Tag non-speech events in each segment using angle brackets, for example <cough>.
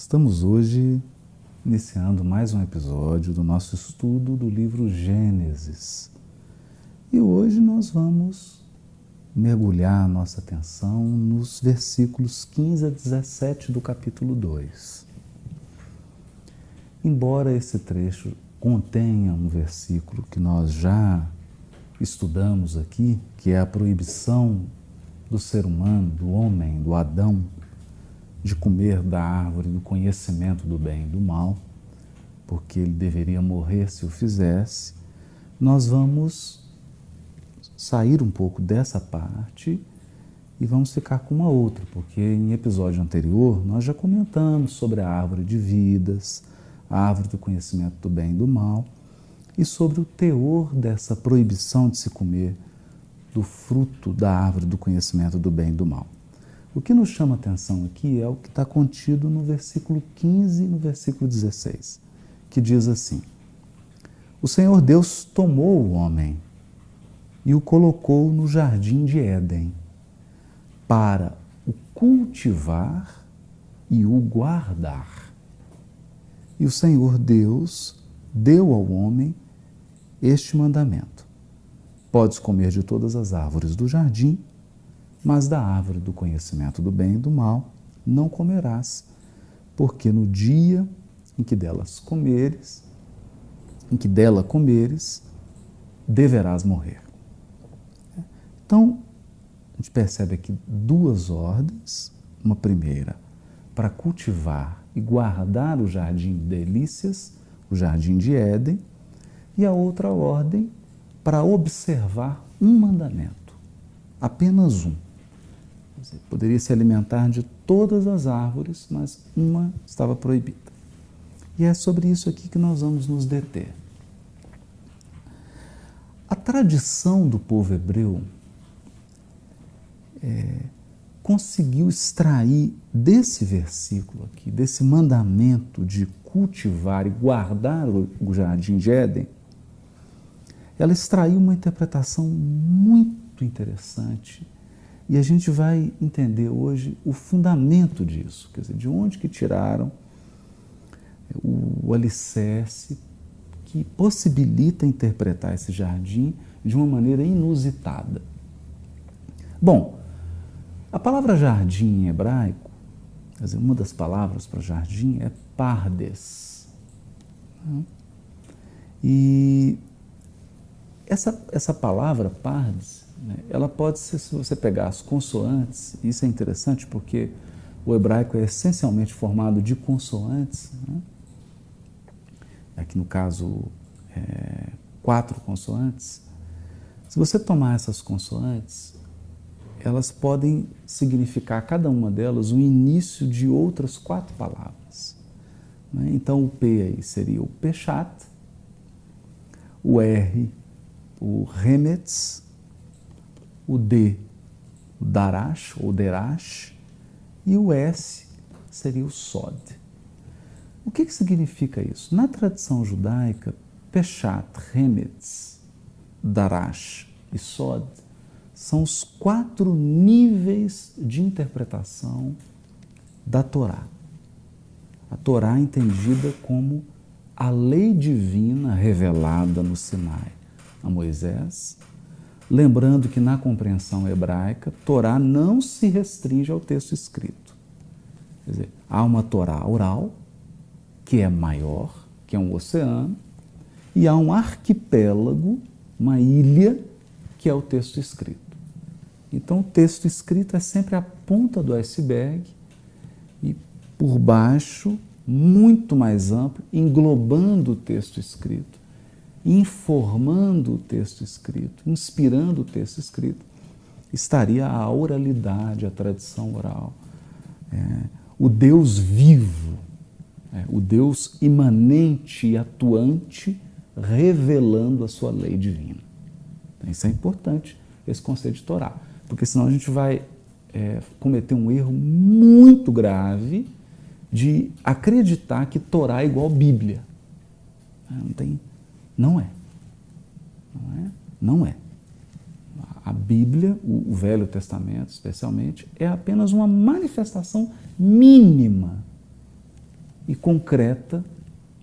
Estamos hoje iniciando mais um episódio do nosso estudo do livro Gênesis. E hoje nós vamos mergulhar nossa atenção nos versículos 15 a 17 do capítulo 2. Embora esse trecho contenha um versículo que nós já estudamos aqui, que é a proibição do ser humano, do homem, do Adão, de comer da árvore do conhecimento do bem e do mal, porque ele deveria morrer se o fizesse, nós vamos sair um pouco dessa parte e vamos ficar com uma outra, porque em episódio anterior nós já comentamos sobre a árvore de vidas, a árvore do conhecimento do bem e do mal, e sobre o teor dessa proibição de se comer do fruto da árvore do conhecimento do bem e do mal. O que nos chama atenção aqui é o que está contido no versículo 15 e no versículo 16, que diz assim: O Senhor Deus tomou o homem e o colocou no jardim de Éden para o cultivar e o guardar. E o Senhor Deus deu ao homem este mandamento: Podes comer de todas as árvores do jardim, mas da árvore do conhecimento do bem e do mal não comerás, porque no dia em que delas comeres, em que dela comeres, deverás morrer. Então, a gente percebe aqui duas ordens. Uma primeira, para cultivar e guardar o jardim de delícias, o jardim de Éden, e a outra ordem para observar um mandamento, apenas um dizer, poderia se alimentar de todas as árvores, mas uma estava proibida. E é sobre isso aqui que nós vamos nos deter. A tradição do povo hebreu é, conseguiu extrair desse versículo aqui, desse mandamento de cultivar e guardar o jardim de Éden, ela extraiu uma interpretação muito interessante e a gente vai entender hoje o fundamento disso, quer dizer, de onde que tiraram o alicerce que possibilita interpretar esse jardim de uma maneira inusitada. Bom, a palavra jardim em hebraico, quer dizer, uma das palavras para jardim é pardes. E essa, essa palavra pardes né? Ela pode ser, se você pegar as consoantes, isso é interessante porque o hebraico é essencialmente formado de consoantes, né? aqui no caso, é, quatro consoantes. Se você tomar essas consoantes, elas podem significar, cada uma delas, o início de outras quatro palavras. Né? Então, o P aí seria o Peshat, o R, o Remetz, o D, Darash ou Derash, e o S seria o Sod. O que, que significa isso? Na tradição judaica, Peshat, Remetz, Darash e Sod são os quatro níveis de interpretação da Torá. A Torá é entendida como a lei divina revelada no Sinai a Moisés, Lembrando que na compreensão hebraica, Torá não se restringe ao texto escrito. Quer dizer, há uma Torá oral, que é maior, que é um oceano, e há um arquipélago, uma ilha, que é o texto escrito. Então, o texto escrito é sempre a ponta do iceberg e por baixo, muito mais amplo, englobando o texto escrito informando o texto escrito, inspirando o texto escrito, estaria a oralidade, a tradição oral. É, o Deus vivo, é, o Deus imanente e atuante, revelando a sua lei divina. Então, isso é importante, esse conceito de Torá, porque senão a gente vai é, cometer um erro muito grave de acreditar que Torá é igual Bíblia. Não tem não é. Não é? Não é. A Bíblia, o Velho Testamento especialmente, é apenas uma manifestação mínima e concreta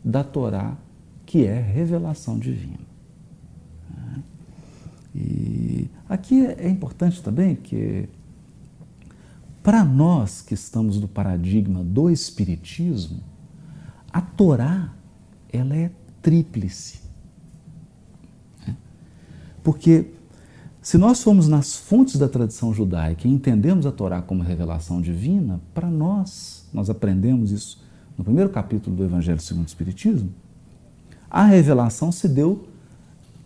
da Torá, que é revelação divina. E aqui é importante também que, para nós que estamos no paradigma do Espiritismo, a Torá ela é tríplice. Porque se nós formos nas fontes da tradição judaica e entendemos a Torá como revelação divina, para nós, nós aprendemos isso no primeiro capítulo do Evangelho segundo o Espiritismo, a revelação se deu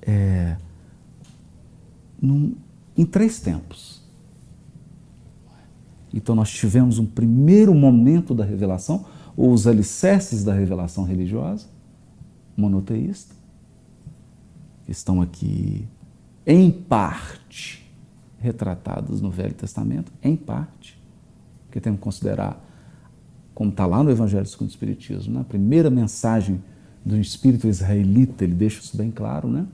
é, num, em três tempos. Então nós tivemos um primeiro momento da revelação, ou os alicerces da revelação religiosa, monoteísta, que estão aqui em parte retratados no Velho Testamento, em parte, porque temos que considerar, como está lá no Evangelho segundo o Espiritismo, na né? primeira mensagem do espírito israelita, ele deixa isso bem claro, né?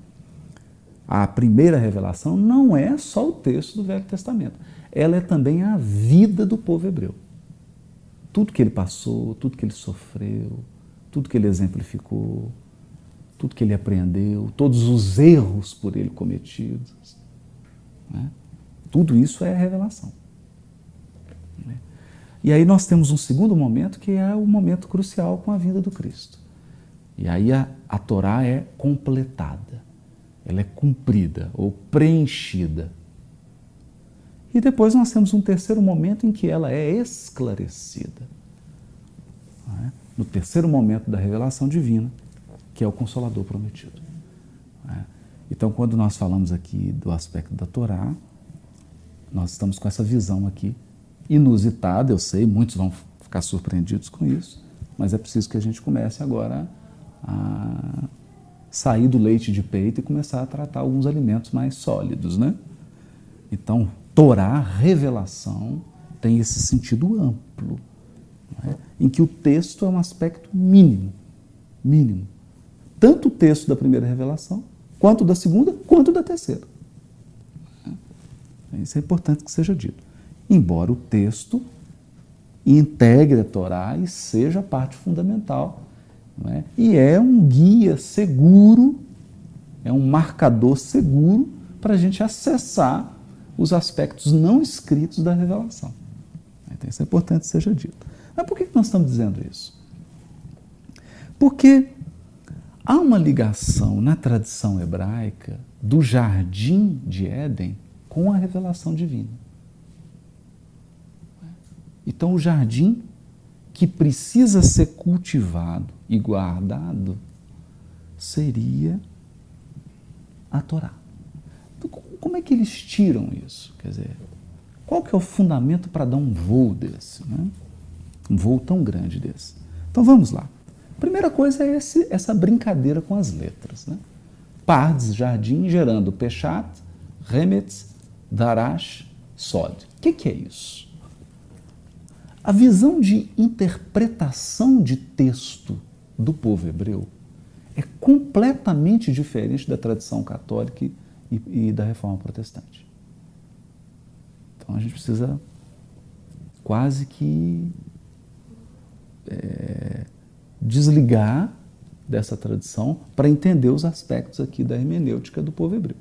A primeira revelação não é só o texto do Velho Testamento, ela é também a vida do povo hebreu. Tudo que ele passou, tudo que ele sofreu, tudo que ele exemplificou, tudo que ele aprendeu, todos os erros por ele cometidos. Né? Tudo isso é revelação. Né? E aí nós temos um segundo momento que é o momento crucial com a vinda do Cristo. E aí a, a Torá é completada, ela é cumprida ou preenchida. E depois nós temos um terceiro momento em que ela é esclarecida. É? No terceiro momento da revelação divina, que é o Consolador prometido. É. Então, quando nós falamos aqui do aspecto da Torá, nós estamos com essa visão aqui inusitada, eu sei, muitos vão ficar surpreendidos com isso, mas é preciso que a gente comece agora a sair do leite de peito e começar a tratar alguns alimentos mais sólidos, né? Então, Torá, revelação, tem esse sentido amplo, é? em que o texto é um aspecto mínimo, mínimo tanto o texto da primeira revelação, quanto da segunda, quanto da terceira. Isso é importante que seja dito. Embora o texto integre a Torá e seja parte fundamental. É? E é um guia seguro, é um marcador seguro para a gente acessar os aspectos não escritos da revelação. Então, isso é importante que seja dito. Mas por que nós estamos dizendo isso? Porque Há uma ligação na tradição hebraica do jardim de Éden com a revelação divina. Então, o jardim que precisa ser cultivado e guardado seria a Torá. Então, como é que eles tiram isso? Quer dizer, qual que é o fundamento para dar um voo desse? Né? Um voo tão grande desse? Então vamos lá. Primeira coisa é esse, essa brincadeira com as letras. Né? Pardes, jardim, gerando Pechat, Remetz, Darash, Sod. O que, que é isso? A visão de interpretação de texto do povo hebreu é completamente diferente da tradição católica e, e da reforma protestante. Então a gente precisa quase que é, desligar dessa tradição para entender os aspectos aqui da hermenêutica do povo hebreu.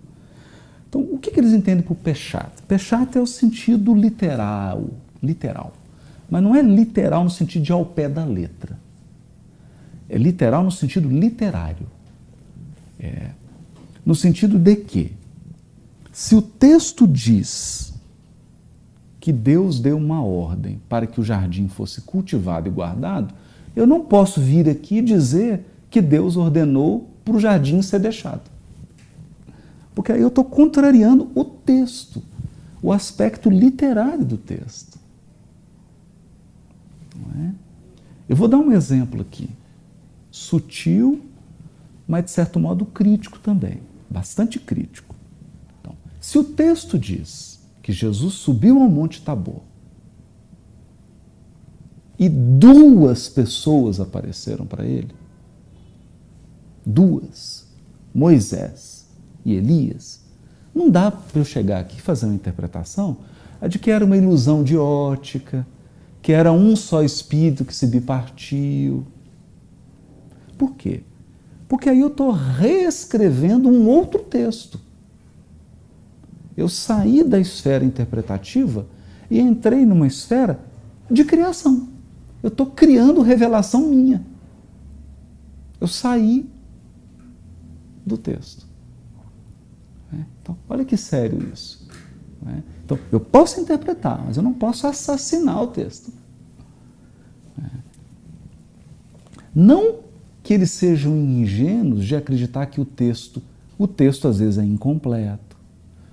Então, o que, que eles entendem por Peshat? Peshat é o sentido literal, literal. Mas não é literal no sentido de ao pé da letra. É literal no sentido literário. É, no sentido de que, se o texto diz que Deus deu uma ordem para que o jardim fosse cultivado e guardado, eu não posso vir aqui dizer que Deus ordenou para o jardim ser deixado. Porque aí eu estou contrariando o texto, o aspecto literário do texto. É? Eu vou dar um exemplo aqui, sutil, mas de certo modo crítico também, bastante crítico. Então, se o texto diz que Jesus subiu ao Monte Tabor e duas pessoas apareceram para ele. Duas. Moisés e Elias. Não dá para eu chegar aqui e fazer uma interpretação de que era uma ilusão de ótica, que era um só espírito que se bipartiu. Por quê? Porque aí eu estou reescrevendo um outro texto. Eu saí da esfera interpretativa e entrei numa esfera de criação. Eu estou criando revelação minha. Eu saí do texto. É, então, olha que sério isso. É, então, eu posso interpretar, mas eu não posso assassinar o texto. É. Não que eles sejam ingênuos de acreditar que o texto, o texto às vezes é incompleto,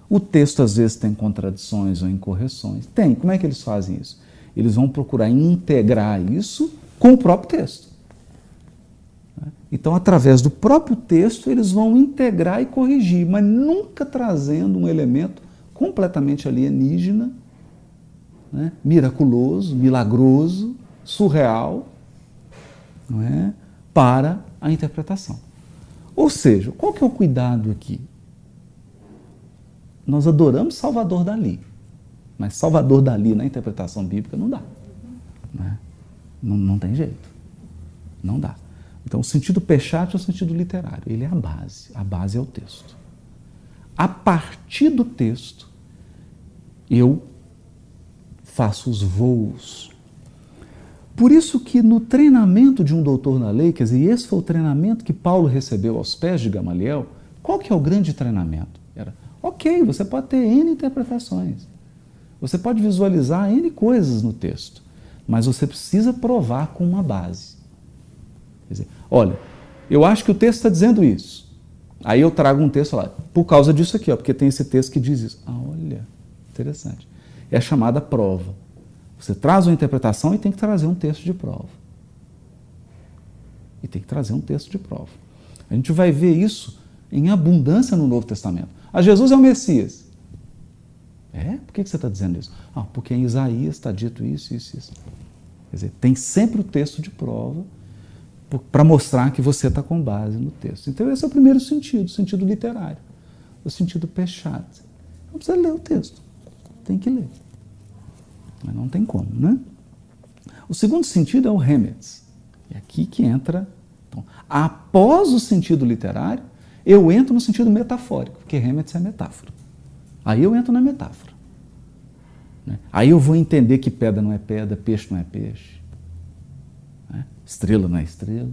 o texto às vezes tem contradições ou incorreções. Tem. Como é que eles fazem isso? Eles vão procurar integrar isso com o próprio texto. Então, através do próprio texto, eles vão integrar e corrigir, mas nunca trazendo um elemento completamente alienígena, né? miraculoso, milagroso, surreal, não é? para a interpretação. Ou seja, qual que é o cuidado aqui? Nós adoramos Salvador Dali, mas Salvador Dali na interpretação bíblica não dá. Né? Não, não tem jeito. Não dá. Então, o sentido pechat é o sentido literário. Ele é a base. A base é o texto. A partir do texto, eu faço os voos por isso que no treinamento de um doutor na lei, quer dizer, e esse foi o treinamento que Paulo recebeu aos pés de Gamaliel, qual que é o grande treinamento? Era, ok, você pode ter N interpretações, você pode visualizar N coisas no texto, mas você precisa provar com uma base. Quer dizer, olha, eu acho que o texto está dizendo isso. Aí eu trago um texto lá, por causa disso aqui, ó, porque tem esse texto que diz isso. Ah, olha, interessante. É a chamada prova. Você traz uma interpretação e tem que trazer um texto de prova. E tem que trazer um texto de prova. A gente vai ver isso em abundância no Novo Testamento. Ah, Jesus é o Messias. É? Por que você está dizendo isso? Ah, porque em Isaías está dito isso, isso, isso. Quer dizer, tem sempre o texto de prova para mostrar que você está com base no texto. Então, esse é o primeiro sentido, o sentido literário, o sentido pechado. Não precisa ler o texto, tem que ler. Mas não tem como, né? O segundo sentido é o remetz. É aqui que entra. Então, após o sentido literário, eu entro no sentido metafórico, porque remetz é metáfora. Aí eu entro na metáfora. Né? Aí eu vou entender que pedra não é pedra, peixe não é peixe, né? estrela não é estrela,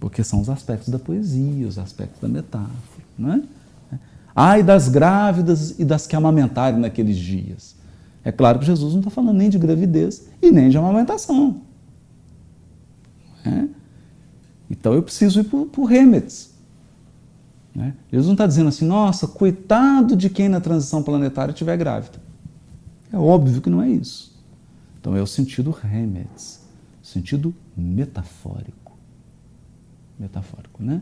porque são os aspectos da poesia, os aspectos da metáfora. Né? Ai das grávidas e das que amamentarem naqueles dias. É claro que Jesus não está falando nem de gravidez e nem de amamentação. É? Então eu preciso ir para o Remetz. Né? Jesus não está dizendo assim, nossa, coitado de quem na transição planetária estiver grávida. É óbvio que não é isso. Então é o sentido Remetz, sentido metafórico. Metafórico, né?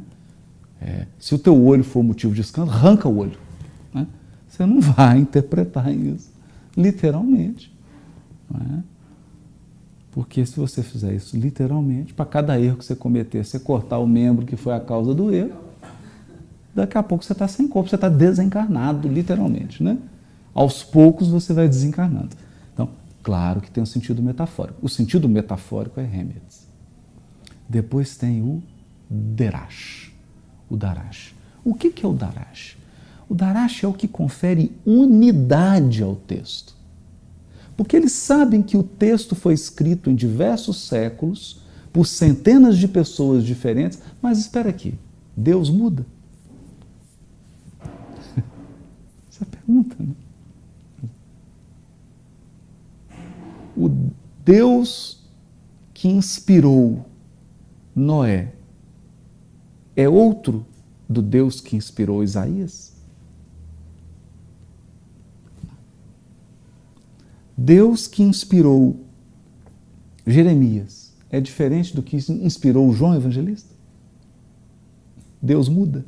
É, se o teu olho for motivo de escândalo, arranca o olho. Né? Você não vai <laughs> interpretar isso literalmente. É? Porque se você fizer isso literalmente, para cada erro que você cometer, você cortar o membro que foi a causa do erro, daqui a pouco você está sem corpo, você está desencarnado, literalmente. Né? Aos poucos você vai desencarnando. Então, claro que tem um sentido metafórico. O sentido metafórico é Remetz. Depois tem o Derash. O Darash. O que, que é o Darash? O Darash é o que confere unidade ao texto. Porque eles sabem que o texto foi escrito em diversos séculos, por centenas de pessoas diferentes, mas espera aqui, Deus muda? Essa é a pergunta, né? O Deus que inspirou Noé é outro do Deus que inspirou Isaías? Deus que inspirou Jeremias é diferente do que inspirou João Evangelista? Deus muda.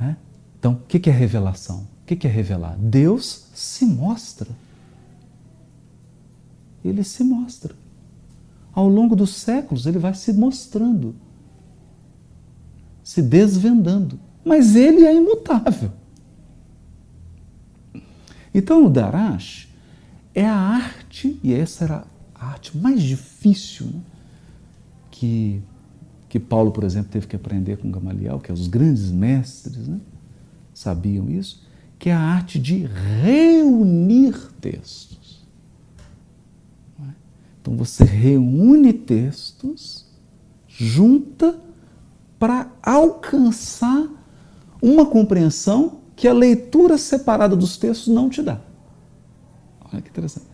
É? Então, o que é revelação? O que é revelar? Deus se mostra. Ele se mostra. Ao longo dos séculos, ele vai se mostrando, se desvendando mas ele é imutável. Então o Darash é a arte, e essa era a arte mais difícil né, que, que Paulo, por exemplo, teve que aprender com Gamaliel, que é os grandes mestres né, sabiam isso, que é a arte de reunir textos. É? Então você reúne textos, junta para alcançar uma compreensão que a leitura separada dos textos não te dá. Olha que interessante.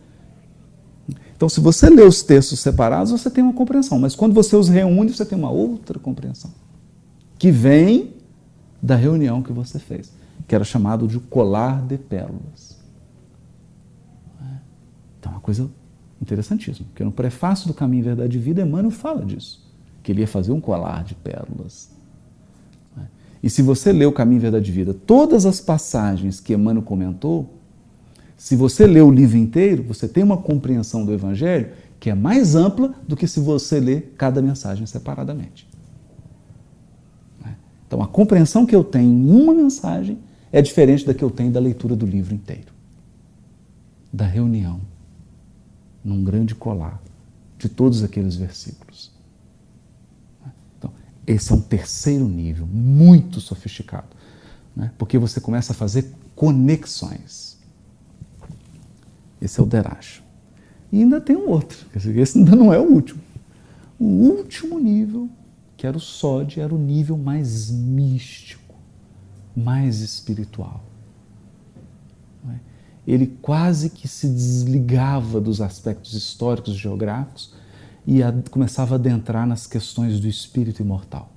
Então, se você lê os textos separados, você tem uma compreensão, mas quando você os reúne, você tem uma outra compreensão, que vem da reunião que você fez, que era chamado de colar de pérolas. Então, é uma coisa interessantíssima, porque no prefácio do Caminho, Verdade e Vida, Emmanuel fala disso, que ele ia fazer um colar de pérolas. E se você lê o Caminho, Verdade e Vida, todas as passagens que Emmanuel comentou, se você lê o livro inteiro, você tem uma compreensão do Evangelho que é mais ampla do que se você lê cada mensagem separadamente. Então, a compreensão que eu tenho em uma mensagem é diferente da que eu tenho da leitura do livro inteiro. Da reunião, num grande colar, de todos aqueles versículos. Então, esse é um terceiro nível, muito sofisticado, né? porque você começa a fazer conexões. Esse é o Deracho. E ainda tem um outro, esse ainda não é o último. O último nível, que era o Sod, era o nível mais místico, mais espiritual. É? Ele quase que se desligava dos aspectos históricos e geográficos e começava a adentrar nas questões do espírito imortal,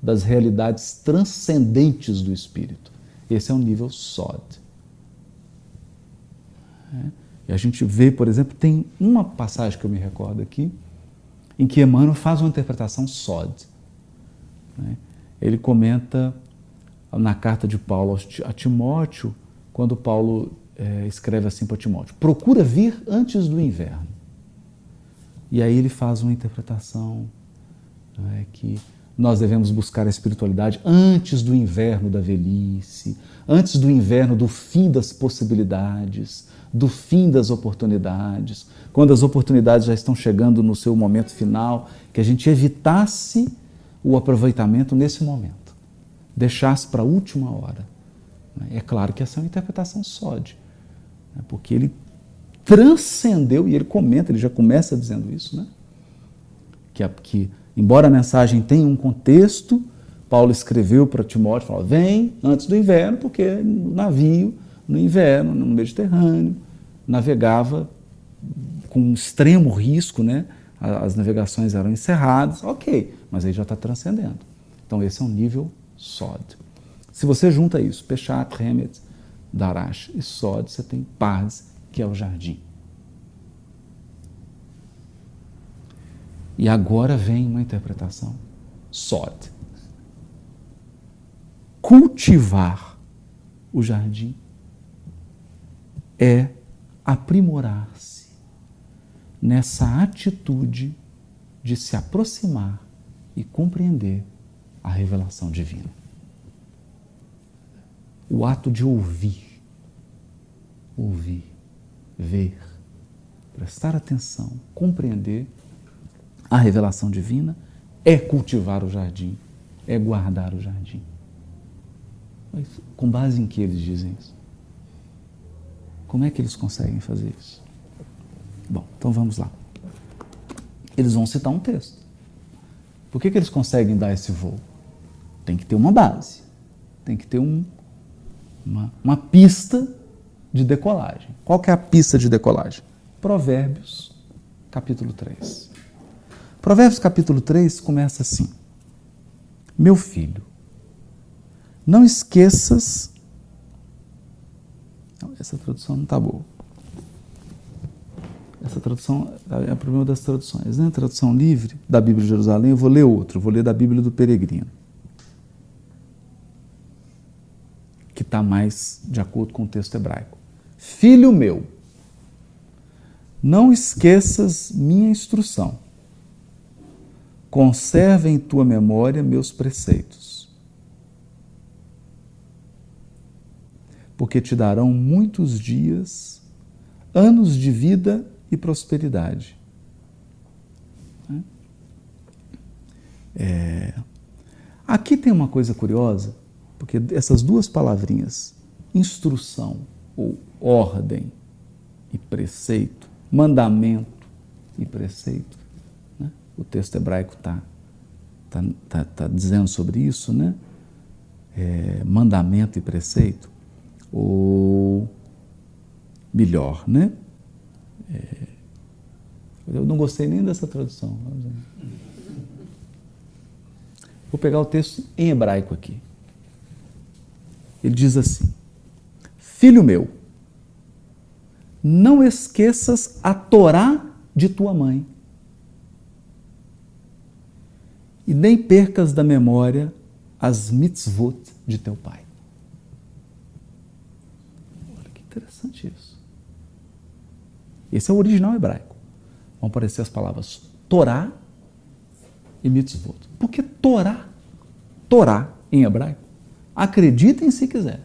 das realidades transcendentes do espírito. Esse é o nível Sod. É. E a gente vê, por exemplo, tem uma passagem que eu me recordo aqui, em que Emmanuel faz uma interpretação sod. Né? Ele comenta na carta de Paulo a Timóteo, quando Paulo é, escreve assim para Timóteo: procura vir antes do inverno. E aí ele faz uma interpretação é, que nós devemos buscar a espiritualidade antes do inverno da velhice, antes do inverno do fim das possibilidades, do fim das oportunidades, quando as oportunidades já estão chegando no seu momento final, que a gente evitasse o aproveitamento nesse momento, deixasse para a última hora. É claro que essa é uma interpretação sódia, né? porque ele transcendeu, e ele comenta, ele já começa dizendo isso, né? que, que embora a mensagem tenha um contexto, Paulo escreveu para Timóteo, falou, vem antes do inverno, porque no navio no inverno, no Mediterrâneo, navegava com extremo risco, né? as navegações eram encerradas, ok, mas aí já está transcendendo. Então esse é um nível Sod. Se você junta isso, Pechat, Remet, Darash e Sod, você tem paz, que é o jardim. E agora vem uma interpretação Sod. Cultivar o jardim é aprimorar-se nessa atitude de se aproximar e compreender a revelação divina. O ato de ouvir, ouvir, ver, prestar atenção, compreender a revelação divina é cultivar o jardim, é guardar o jardim. Mas com base em que eles dizem isso? Como é que eles conseguem fazer isso? Bom, então vamos lá. Eles vão citar um texto. Por que, que eles conseguem dar esse voo? Tem que ter uma base, tem que ter um, uma, uma pista de decolagem. Qual que é a pista de decolagem? Provérbios, capítulo 3. Provérbios, capítulo 3 começa assim: Meu filho, não esqueças não, essa tradução não está boa. Essa tradução é o problema das traduções. Né? Tradução livre da Bíblia de Jerusalém, eu vou ler outro, vou ler da Bíblia do Peregrino. Que está mais de acordo com o texto hebraico. Filho meu, não esqueças minha instrução. Conserva em tua memória meus preceitos porque te darão muitos dias, anos de vida e prosperidade. É... Aqui tem uma coisa curiosa, porque essas duas palavrinhas, instrução ou ordem e preceito, mandamento e preceito, né? o texto hebraico está tá, tá, tá dizendo sobre isso, né? É, mandamento e preceito, ou melhor, né? É, eu não gostei nem dessa tradução. Vou pegar o texto em hebraico aqui. Ele diz assim: Filho meu, não esqueças a Torá de tua mãe, e nem percas da memória as mitzvot de teu pai. Olha que interessante isso. Esse é o original hebraico. Vão aparecer as palavras Torá e mitzvot. Por que Torá? Torá em hebraico. Acreditem se quiser.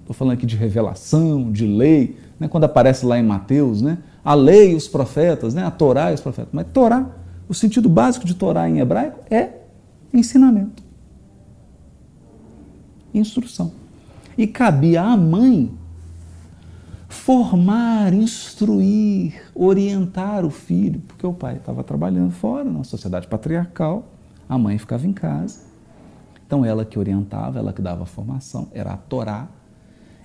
Estou falando aqui de revelação, de lei, né? quando aparece lá em Mateus, né? a lei e os profetas, né? a Torá e os profetas. Mas Torá, o sentido básico de Torá em hebraico é ensinamento, instrução. E cabia à mãe formar, instruir, orientar o filho, porque o pai estava trabalhando fora, na sociedade patriarcal, a mãe ficava em casa. Então ela que orientava, ela que dava a formação, era a Torá.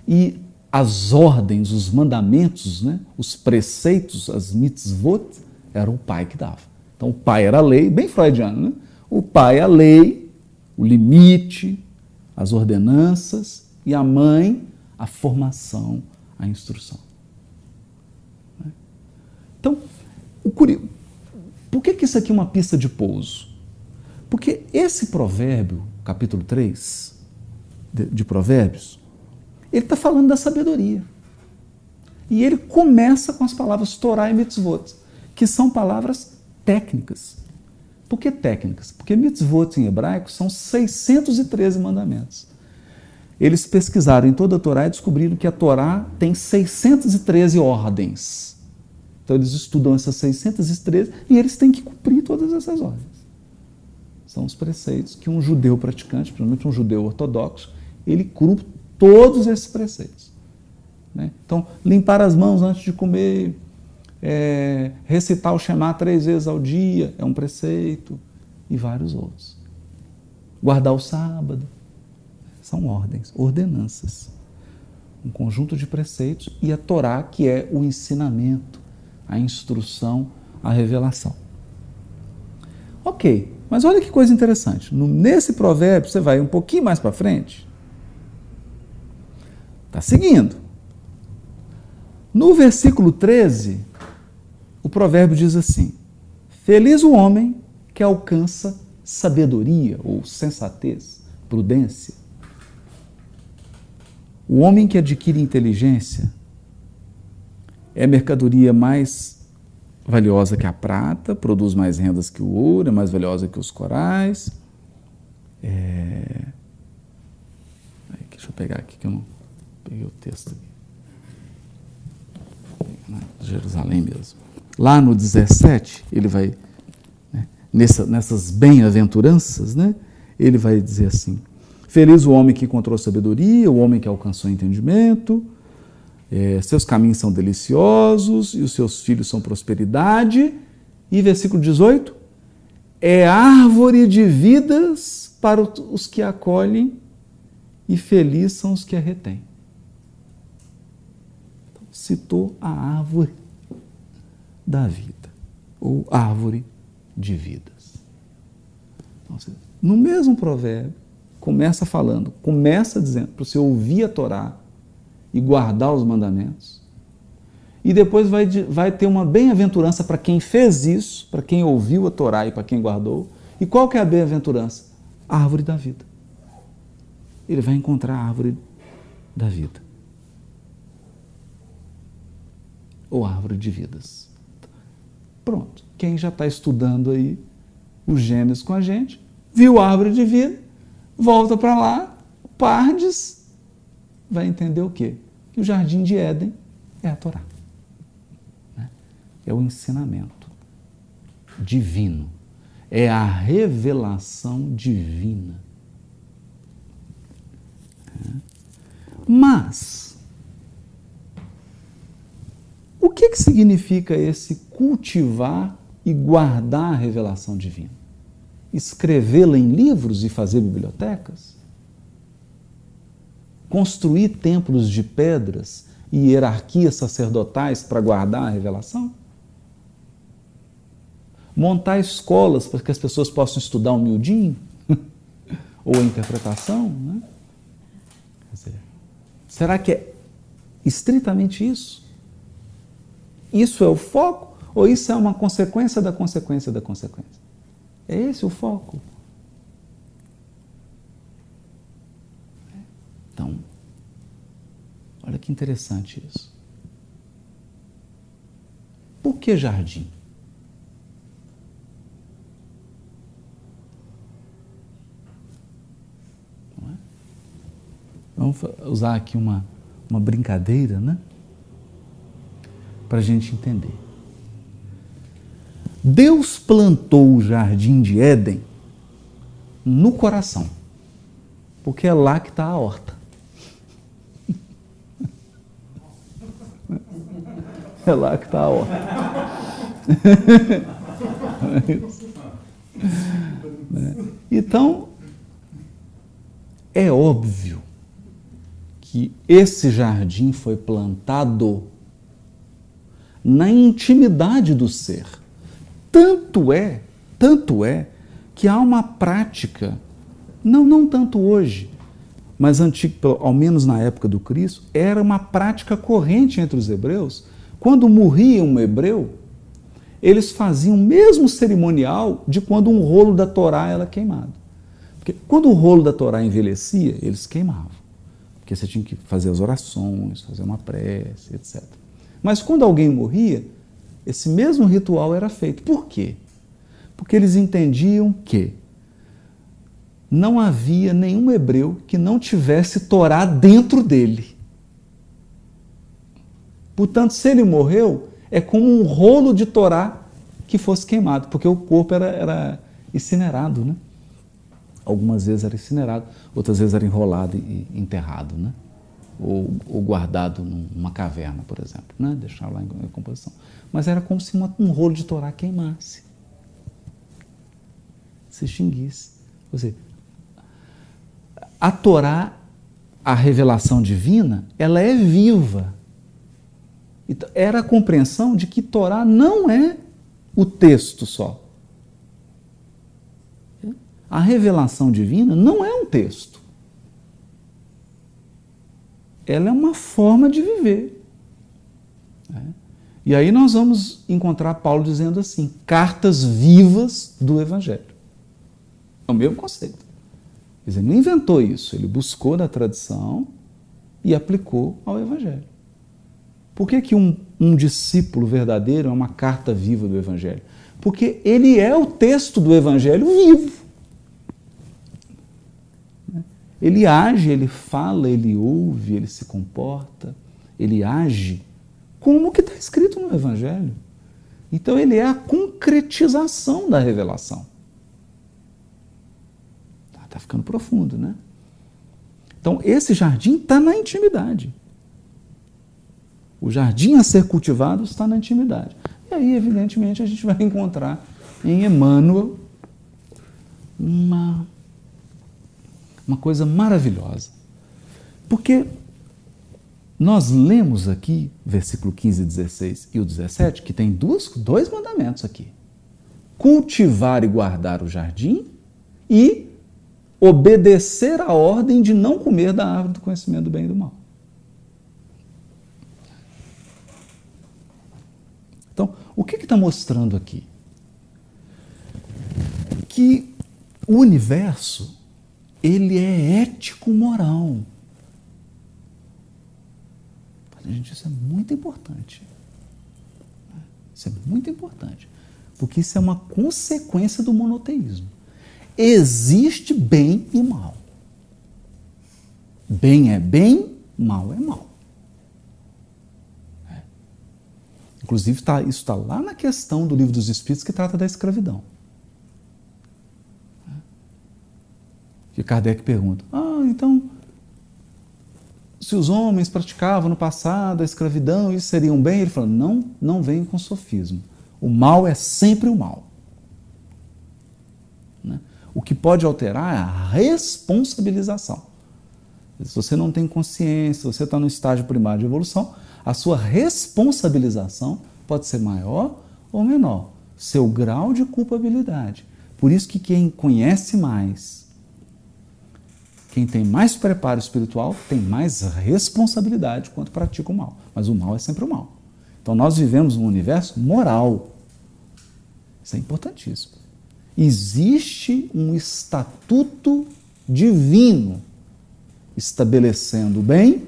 E as ordens, os mandamentos, né, os preceitos, as mitzvot, era o pai que dava. Então o pai era a lei, bem freudiano, né? O pai é a lei, o limite, as ordenanças e a mãe a formação, a instrução. Então, o curioso, por que, que isso aqui é uma pista de pouso? Porque esse provérbio, capítulo 3 de, de Provérbios, ele está falando da sabedoria. E ele começa com as palavras Torá e Mitzvot, que são palavras técnicas. Por que técnicas? Porque mitzvot em hebraico são 613 mandamentos. Eles pesquisaram em toda a Torá e descobriram que a Torá tem 613 ordens. Então eles estudam essas 613 e eles têm que cumprir todas essas ordens. São os preceitos que um judeu praticante, principalmente um judeu ortodoxo, ele cumpre todos esses preceitos. Né? Então, limpar as mãos antes de comer, é, recitar o Shema três vezes ao dia é um preceito, e vários outros. Guardar o sábado. São ordens, ordenanças. Um conjunto de preceitos e a Torá, que é o ensinamento, a instrução, a revelação. Ok, mas olha que coisa interessante. Nesse provérbio, você vai um pouquinho mais para frente. Está seguindo. No versículo 13, o provérbio diz assim: Feliz o homem que alcança sabedoria ou sensatez, prudência. O homem que adquire inteligência é mercadoria mais valiosa que a prata, produz mais rendas que o ouro, é mais valiosa que os corais. É... Deixa eu pegar aqui que eu não peguei o texto. Jerusalém mesmo. Lá no 17, ele vai, né, nessa, nessas bem-aventuranças, né, ele vai dizer assim: Feliz o homem que encontrou sabedoria, o homem que alcançou entendimento, é, seus caminhos são deliciosos e os seus filhos são prosperidade. E versículo 18: É árvore de vidas para os que a acolhem e felizes são os que a retêm. Então, citou a árvore da vida, ou árvore de vidas. Então, no mesmo provérbio, começa falando, começa dizendo para você ouvir a Torá e guardar os mandamentos, e depois vai, vai ter uma bem-aventurança para quem fez isso, para quem ouviu a Torá e para quem guardou. E qual que é a bem-aventurança? A árvore da vida. Ele vai encontrar a árvore da vida. Ou árvore de vidas. Pronto. Quem já está estudando aí o Gênesis com a gente, viu a árvore de vida, volta para lá, Pardes, vai entender o quê? Que o jardim de Éden é a Torá. Né? É o ensinamento divino. É a revelação divina. Mas, o que, que significa esse cultivar e guardar a revelação divina? Escrevê-la em livros e fazer bibliotecas? Construir templos de pedras e hierarquias sacerdotais para guardar a revelação? Montar escolas para que as pessoas possam estudar um miudinho? <laughs> Ou a interpretação? Né? Será que é estritamente isso? Isso é o foco? Ou isso é uma consequência da consequência da consequência? É esse o foco? Então, olha que interessante isso. Por que jardim? É? Vamos usar aqui uma, uma brincadeira, né? Para a gente entender. Deus plantou o jardim de Éden no coração, porque é lá que está a horta. <laughs> É lá que está a horta. <laughs> Então, é óbvio que esse jardim foi plantado na intimidade do ser. Tanto é, tanto é, que há uma prática, não, não tanto hoje, mas antigo, ao menos na época do Cristo, era uma prática corrente entre os hebreus. Quando morria um hebreu, eles faziam o mesmo cerimonial de quando um rolo da Torá era queimado. Porque quando o rolo da Torá envelhecia, eles queimavam. Porque você tinha que fazer as orações, fazer uma prece, etc. Mas quando alguém morria, esse mesmo ritual era feito. Por quê? Porque eles entendiam que não havia nenhum hebreu que não tivesse Torá dentro dele. Portanto, se ele morreu, é como um rolo de Torá que fosse queimado, porque o corpo era, era incinerado, né? Algumas vezes era incinerado, outras vezes era enrolado e enterrado, né? Ou, ou guardado numa caverna, por exemplo, né? deixar lá em composição. Mas era como se uma, um rolo de Torá queimasse, se extinguisse. Ou seja, a Torá, a revelação divina, ela é viva. Então, era a compreensão de que Torá não é o texto só. A revelação divina não é um texto ela é uma forma de viver. Né? E aí nós vamos encontrar Paulo dizendo assim: cartas vivas do Evangelho. É o mesmo conceito. Quer dizer, não inventou isso, ele buscou na tradição e aplicou ao Evangelho. Por que, que um, um discípulo verdadeiro é uma carta viva do Evangelho? Porque ele é o texto do Evangelho vivo. Ele age, ele fala, ele ouve, ele se comporta, ele age como que está escrito no Evangelho. Então ele é a concretização da revelação. Está tá ficando profundo, né? Então esse jardim está na intimidade. O jardim a ser cultivado está na intimidade. E aí, evidentemente, a gente vai <laughs> encontrar em Emmanuel uma uma coisa maravilhosa. Porque nós lemos aqui, versículo 15, 16 e o 17, que tem duas, dois mandamentos aqui: cultivar e guardar o jardim e obedecer a ordem de não comer da árvore do conhecimento do bem e do mal. Então, o que está mostrando aqui? Que o universo ele é ético-moral. Gente, isso é muito importante. Isso é muito importante. Porque isso é uma consequência do monoteísmo. Existe bem e mal. Bem é bem mal é mal. É. Inclusive, tá, isso está lá na questão do livro dos Espíritos que trata da escravidão. Que Kardec pergunta: Ah, então, se os homens praticavam no passado a escravidão, isso seria um bem? Ele fala: Não, não vem com sofismo. O mal é sempre o mal. Né? O que pode alterar é a responsabilização. Se você não tem consciência, se você está no estágio primário de evolução, a sua responsabilização pode ser maior ou menor. Seu grau de culpabilidade. Por isso que quem conhece mais, quem tem mais preparo espiritual, tem mais responsabilidade quando pratica o mal. Mas o mal é sempre o mal. Então nós vivemos um universo moral. Isso é importantíssimo. Existe um estatuto divino estabelecendo o bem,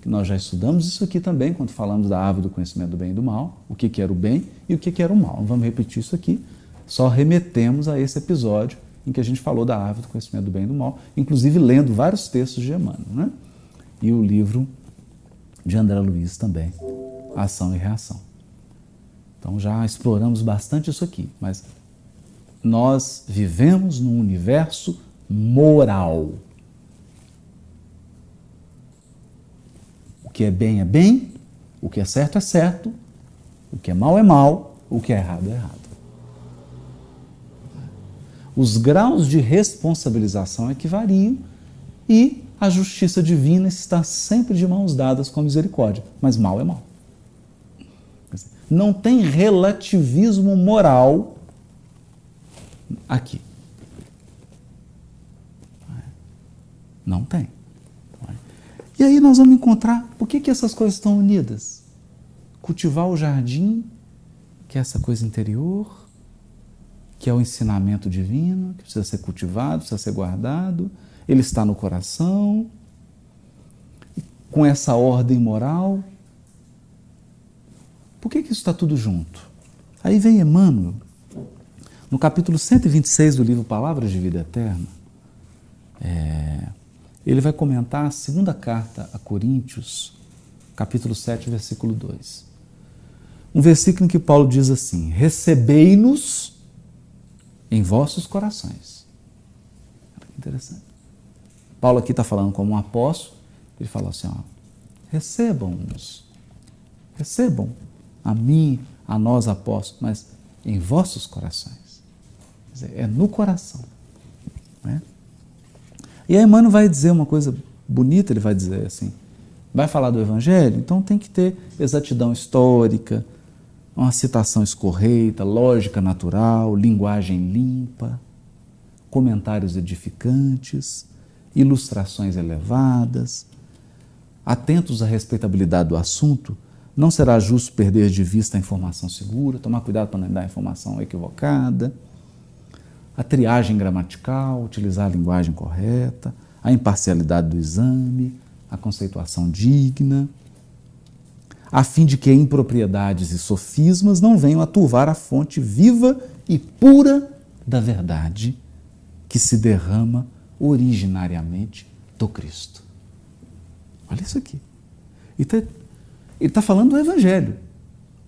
que nós já estudamos isso aqui também quando falamos da árvore do conhecimento do bem e do mal, o que, era o bem e o que, que era o mal. Não vamos repetir isso aqui, só remetemos a esse episódio em que a gente falou da árvore do conhecimento do bem e do mal, inclusive lendo vários textos de Emmanuel, né? E o livro de André Luiz também, Ação e Reação. Então já exploramos bastante isso aqui, mas nós vivemos num universo moral. O que é bem é bem, o que é certo é certo, o que é mal é mal, o que é errado é errado. Os graus de responsabilização é que variam e a justiça divina está sempre de mãos dadas com a misericórdia, mas mal é mal. Não tem relativismo moral aqui. Não tem. E aí nós vamos encontrar por que, que essas coisas estão unidas. Cultivar o jardim, que é essa coisa interior, que é o ensinamento divino, que precisa ser cultivado, precisa ser guardado, ele está no coração, com essa ordem moral. Por que, que isso está tudo junto? Aí vem Emmanuel, no capítulo 126 do livro Palavras de Vida Eterna, é, ele vai comentar a segunda carta a Coríntios, capítulo 7, versículo 2. Um versículo em que Paulo diz assim: Recebei-nos em vossos corações. Interessante. Paulo aqui está falando como um apóstolo, ele fala assim: ó, recebam-nos, recebam a mim, a nós apóstolos, mas em vossos corações. Dizer, é no coração. Né? E aí Emmanuel vai dizer uma coisa bonita, ele vai dizer assim, vai falar do Evangelho, então tem que ter exatidão histórica, uma citação escorreita, lógica natural, linguagem limpa, comentários edificantes, ilustrações elevadas, atentos à respeitabilidade do assunto, não será justo perder de vista a informação segura, tomar cuidado para não dar informação equivocada. A triagem gramatical, utilizar a linguagem correta, a imparcialidade do exame, a conceituação digna, a fim de que impropriedades e sofismas não venham a turvar a fonte viva e pura da verdade que se derrama originariamente do Cristo. Olha isso aqui. Ele está falando do Evangelho.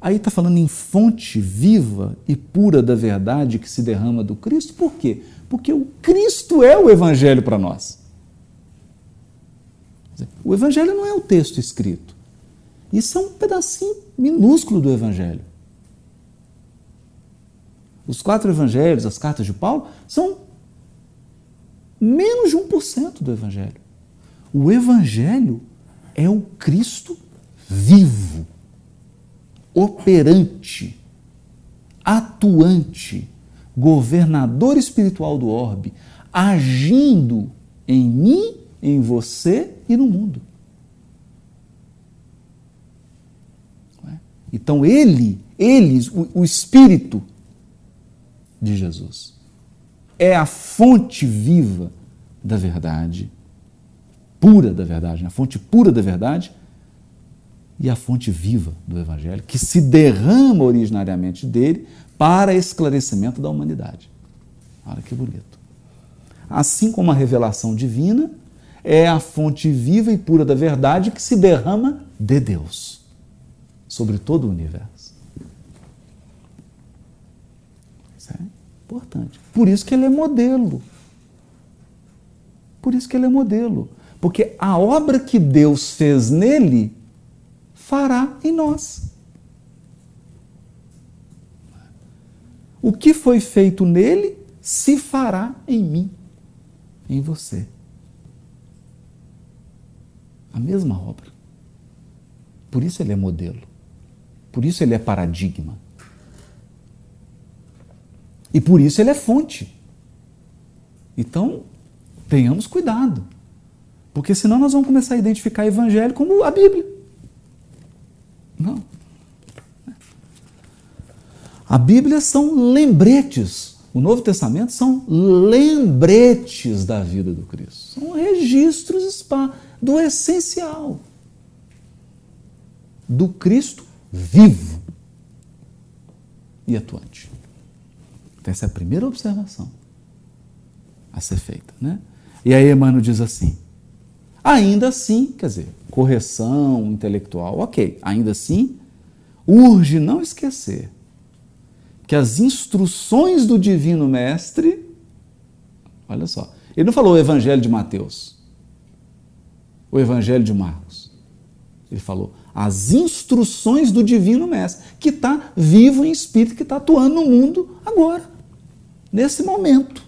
Aí está falando em fonte viva e pura da verdade que se derrama do Cristo. Por quê? Porque o Cristo é o Evangelho para nós. O Evangelho não é o texto escrito. Isso é um pedacinho minúsculo do Evangelho. Os quatro Evangelhos, as cartas de Paulo, são menos de 1% do Evangelho. O Evangelho é o Cristo vivo operante, atuante, governador espiritual do orbe, agindo em mim, em você e no mundo. Então ele, eles, o, o Espírito de Jesus, é a fonte viva da verdade, pura da verdade, né? a fonte pura da verdade e a fonte viva do Evangelho, que se derrama originariamente dele para esclarecimento da humanidade. Olha que bonito. Assim como a revelação divina é a fonte viva e pura da verdade que se derrama de Deus sobre todo o universo. Isso é importante. Por isso que ele é modelo. Por isso que ele é modelo. Porque a obra que Deus fez nele fará em nós. O que foi feito nele se fará em mim, em você. A mesma obra. Por isso ele é modelo. Por isso ele é paradigma. E por isso ele é fonte. Então, tenhamos cuidado. Porque senão nós vamos começar a identificar o evangelho como a Bíblia. Não. A Bíblia são lembretes. O Novo Testamento são lembretes da vida do Cristo. São registros do essencial. Do Cristo vivo e atuante. Então, essa é a primeira observação a ser feita. Né? E aí Emmanuel diz assim: ainda assim, quer dizer, correção intelectual, ok, ainda assim, urge não esquecer que as instruções do Divino Mestre, olha só, ele não falou o Evangelho de Mateus, o Evangelho de Marcos, ele falou as instruções do Divino Mestre, que está vivo em espírito, que está atuando no mundo agora, nesse momento.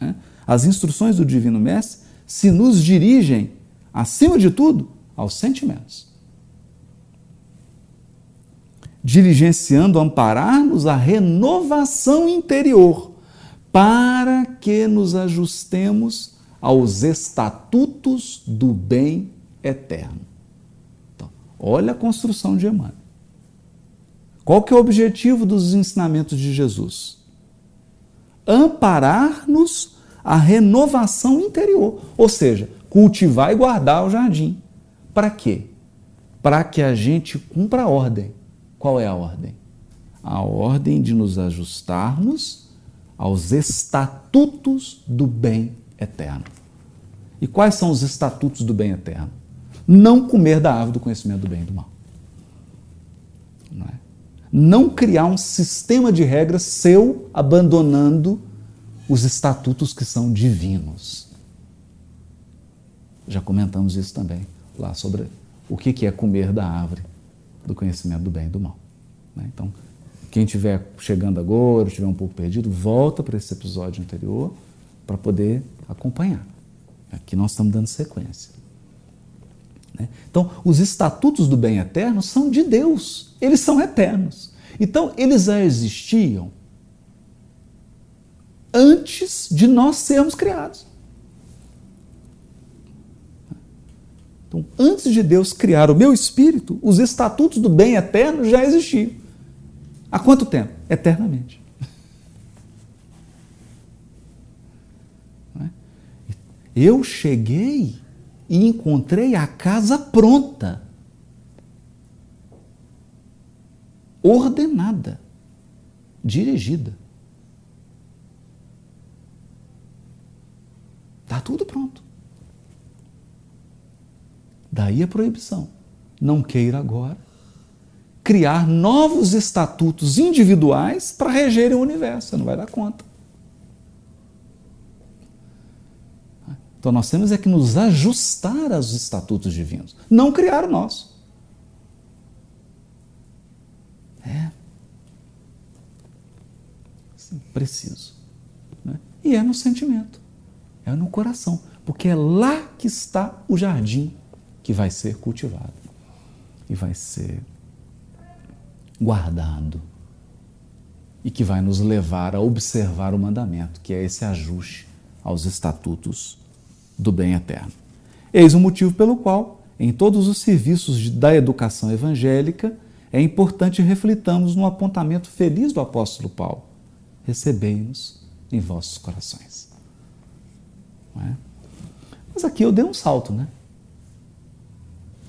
Né? As instruções do Divino Mestre se nos dirigem, acima de tudo, aos sentimentos. Diligenciando amparar-nos a renovação interior, para que nos ajustemos aos estatutos do bem eterno. Então, olha a construção de Emmanuel. Qual que é o objetivo dos ensinamentos de Jesus? Amparar-nos a renovação interior, ou seja, cultivar e guardar o jardim. Para quê? Para que a gente cumpra a ordem. Qual é a ordem? A ordem de nos ajustarmos aos estatutos do bem eterno. E quais são os estatutos do bem eterno? Não comer da árvore do conhecimento do bem e do mal. Não, é? não criar um sistema de regras seu abandonando os estatutos que são divinos. Já comentamos isso também lá sobre o que é comer da árvore do conhecimento do bem e do mal. Né? Então, quem estiver chegando agora, estiver um pouco perdido, volta para esse episódio anterior para poder acompanhar. Aqui nós estamos dando sequência. Né? Então, os estatutos do bem eterno são de Deus, eles são eternos. Então, eles já existiam antes de nós sermos criados. Então, antes de Deus criar o meu espírito, os estatutos do bem eterno já existiam. Há quanto tempo? Eternamente. <laughs> É? Eu cheguei e encontrei a casa pronta, ordenada, dirigida. Está tudo pronto. Daí a proibição. Não queira agora criar novos estatutos individuais para regerem o universo. Você não vai dar conta. Então nós temos é que nos ajustar aos estatutos divinos, não criar o nosso. É. Sim, preciso. Né? E é no sentimento, é no coração, porque é lá que está o jardim que vai ser cultivado e vai ser guardado e que vai nos levar a observar o mandamento, que é esse ajuste aos estatutos do bem eterno. Eis o motivo pelo qual, em todos os serviços da educação evangélica, é importante reflitamos no apontamento feliz do apóstolo Paulo: recebei-nos em vossos corações. É? Mas aqui eu dei um salto, né?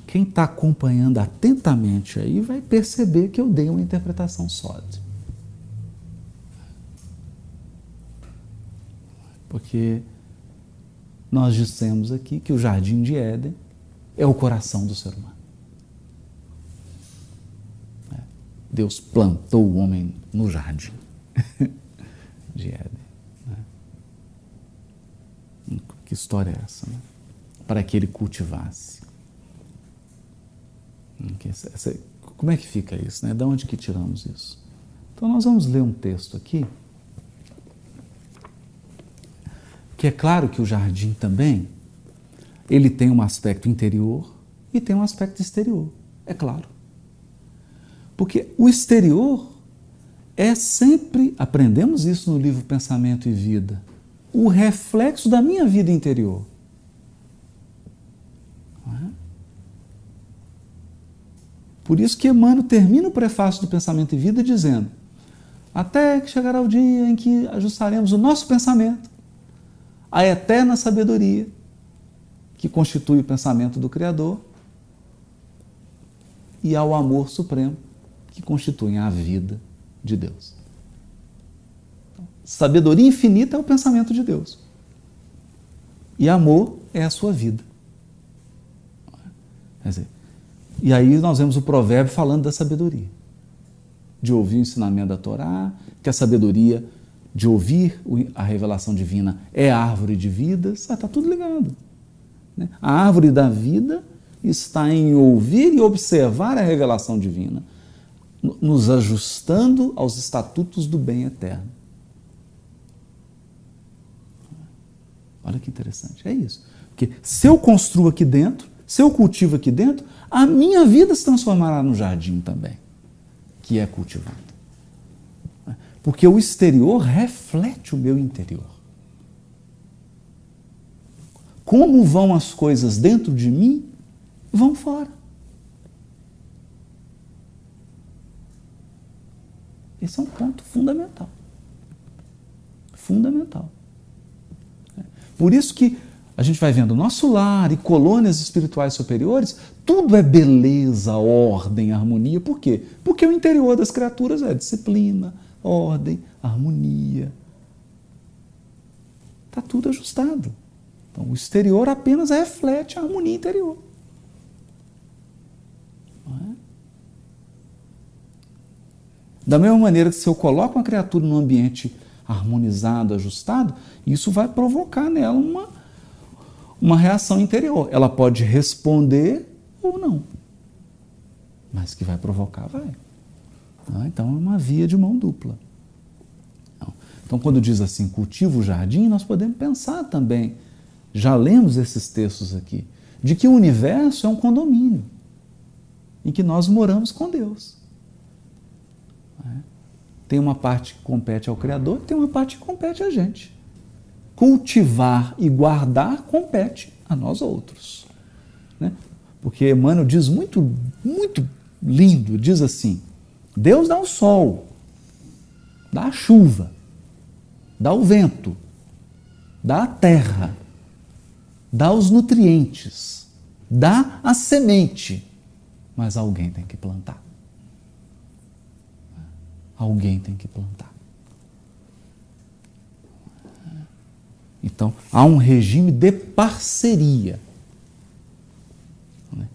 Quem está acompanhando atentamente aí vai perceber que eu dei uma interpretação sólida. Porque nós dissemos aqui que o jardim de Éden é o coração do ser humano. É. Deus plantou o homem no jardim <laughs> de Éden. Né? Que história é essa? Né? Para que ele cultivasse. Como é que fica isso? Né? De onde que tiramos isso? Então nós vamos ler um texto aqui que é claro que o jardim também ele tem um aspecto interior e tem um aspecto exterior, é claro. Porque o exterior é sempre, aprendemos isso no livro Pensamento e Vida, o reflexo da minha vida interior. É? Por isso que Emmanuel termina o prefácio do Pensamento e Vida dizendo: até que chegará o dia em que ajustaremos o nosso pensamento à eterna sabedoria que constitui o pensamento do Criador e ao amor supremo que constitui a vida de Deus. Sabedoria infinita é o pensamento de Deus. E amor é a sua vida. Dizer, e aí nós vemos o provérbio falando da sabedoria. De ouvir o ensinamento da Torá, que a sabedoria de ouvir a revelação divina é árvore de vidas, está tudo ligado. Né? A árvore da vida está em ouvir e observar a revelação divina, nos ajustando aos estatutos do bem eterno. Olha que interessante, é isso. Porque se eu construo aqui dentro, se eu cultivo aqui dentro, a minha vida se transformará no jardim também, que é cultivado. Porque o exterior reflete o meu interior. Como vão as coisas dentro de mim, vão fora. Esse é um ponto fundamental. Fundamental. Por isso que a gente vai vendo o nosso lar e colônias espirituais superiores, tudo é beleza, ordem, harmonia. Por quê? Porque o interior das criaturas é disciplina, ordem, harmonia. Está tudo ajustado. Então, o exterior apenas reflete a harmonia interior. É? Da mesma maneira que se eu coloco uma criatura num ambiente harmonizado, ajustado, isso vai provocar nela uma, uma reação interior. Ela pode responder ou não. Mas que vai provocar, vai. Ah, então é uma via de mão dupla. Então, quando diz assim, cultiva o jardim, nós podemos pensar também, já lemos esses textos aqui, de que o universo é um condomínio em que nós moramos com Deus. É? Tem uma parte que compete ao Criador, tem uma parte que compete a gente. Cultivar e guardar compete a nós outros. Né? Porque Emmanuel diz muito, muito lindo, diz assim, Deus dá o sol, dá a chuva, dá o vento, dá a terra, dá os nutrientes, dá a semente, mas alguém tem que plantar. Alguém tem que plantar. Então, há um regime de parceria.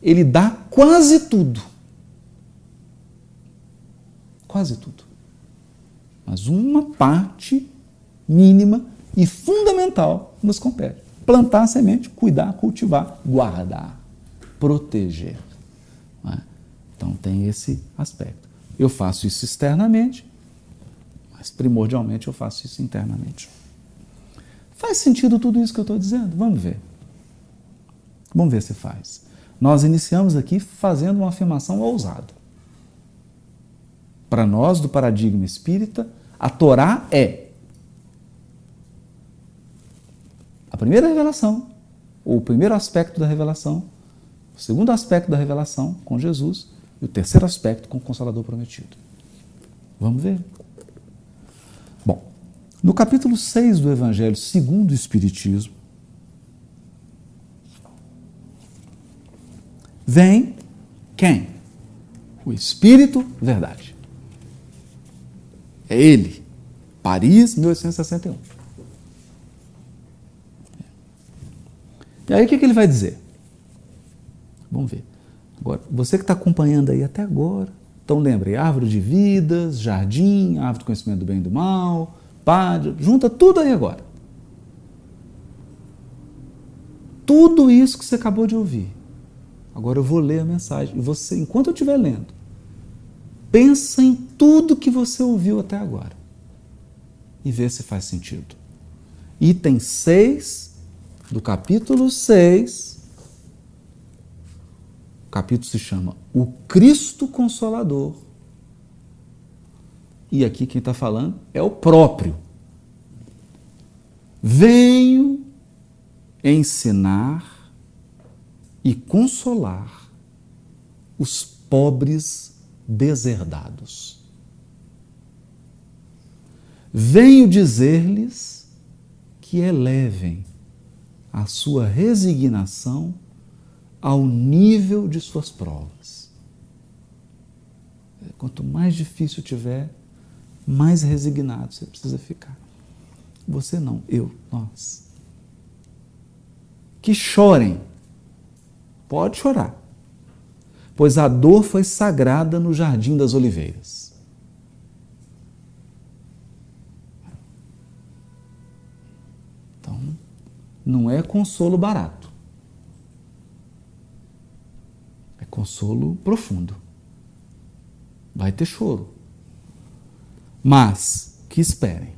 Ele dá quase tudo quase tudo. Mas uma parte mínima e fundamental nos compete: plantar a semente, cuidar, cultivar, guardar, proteger. É? Então tem esse aspecto. Eu faço isso externamente, mas primordialmente eu faço isso internamente. Faz sentido tudo isso que eu estou dizendo? Vamos ver. Vamos ver se faz. Nós iniciamos aqui fazendo uma afirmação ousada. Para nós, do paradigma espírita, a Torá é a primeira revelação, ou o primeiro aspecto da revelação, o segundo aspecto da revelação com Jesus e o terceiro aspecto com o Consolador prometido. Vamos ver. Bom, no capítulo 6 do Evangelho segundo o Espiritismo, vem quem? O Espírito Verdade. É ele. Paris, 1861. E aí o que, que ele vai dizer? Vamos ver. Agora, você que está acompanhando aí até agora, então lembre, árvore de vidas, jardim, árvore do conhecimento do bem e do mal, padre, junta tudo aí agora. Tudo isso que você acabou de ouvir. Agora eu vou ler a mensagem. E você, enquanto eu estiver lendo, pensa em tudo que você ouviu até agora. E vê se faz sentido. Item 6 do capítulo 6 o capítulo se chama O Cristo Consolador. E aqui quem está falando é o próprio. Venho ensinar e consolar os pobres deserdados. Venho dizer-lhes que elevem a sua resignação ao nível de suas provas. Quanto mais difícil tiver, mais resignado você precisa ficar. Você não, eu, nós. Que chorem. Pode chorar. Pois a dor foi sagrada no jardim das oliveiras. Então, não é consolo barato. consolo profundo. Vai ter choro. Mas que esperem,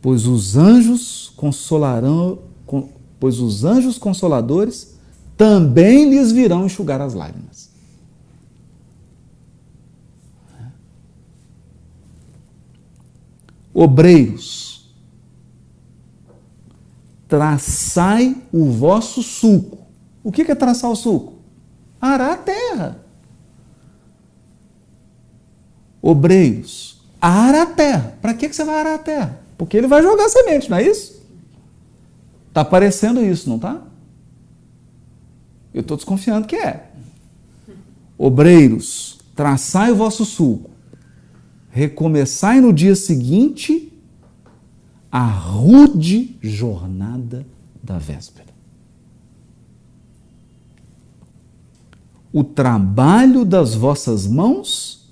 pois os anjos consolarão, pois os anjos consoladores também lhes virão enxugar as lágrimas. Obreiros, traçai o vosso suco. O que é traçar o suco? arar a terra. Obreiros, ara a terra. Para que você vai arar a terra? Porque ele vai jogar semente, não é isso? Está parecendo isso, não está? Eu estou desconfiando que é. Obreiros, traçai o vosso sulco, recomeçai no dia seguinte a rude jornada da véspera. o trabalho das vossas mãos